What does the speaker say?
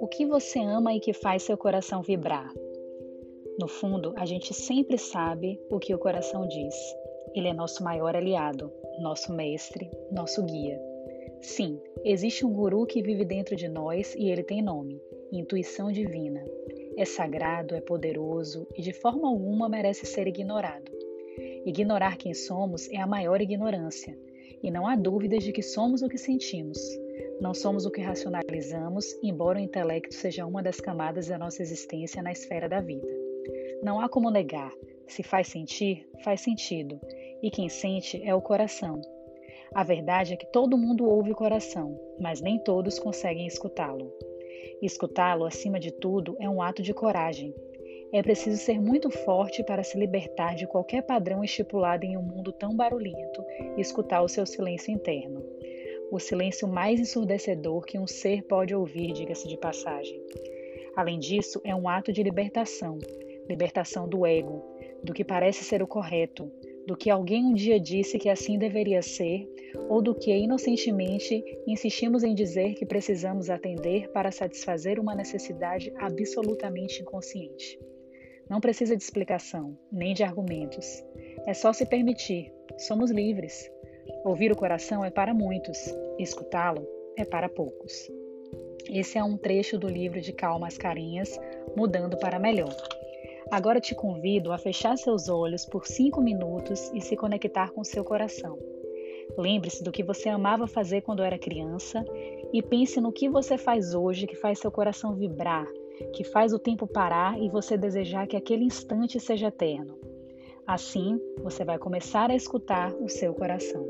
O que você ama e que faz seu coração vibrar? No fundo, a gente sempre sabe o que o coração diz. Ele é nosso maior aliado, nosso mestre, nosso guia. Sim, existe um guru que vive dentro de nós e ele tem nome: intuição divina. É sagrado, é poderoso e de forma alguma merece ser ignorado. Ignorar quem somos é a maior ignorância, e não há dúvidas de que somos o que sentimos. Não somos o que racionalizamos, embora o intelecto seja uma das camadas da nossa existência na esfera da vida. Não há como negar. Se faz sentir, faz sentido, e quem sente é o coração. A verdade é que todo mundo ouve o coração, mas nem todos conseguem escutá-lo. Escutá-lo, acima de tudo, é um ato de coragem. É preciso ser muito forte para se libertar de qualquer padrão estipulado em um mundo tão barulhento e escutar o seu silêncio interno. O silêncio mais ensurdecedor que um ser pode ouvir, diga-se de passagem. Além disso, é um ato de libertação libertação do ego, do que parece ser o correto, do que alguém um dia disse que assim deveria ser, ou do que inocentemente insistimos em dizer que precisamos atender para satisfazer uma necessidade absolutamente inconsciente. Não precisa de explicação, nem de argumentos. É só se permitir. Somos livres. Ouvir o coração é para muitos, escutá-lo é para poucos. Esse é um trecho do livro de Calmas Carinhas, Mudando para Melhor. Agora te convido a fechar seus olhos por cinco minutos e se conectar com seu coração. Lembre-se do que você amava fazer quando era criança e pense no que você faz hoje que faz seu coração vibrar, que faz o tempo parar e você desejar que aquele instante seja eterno. Assim, você vai começar a escutar o seu coração.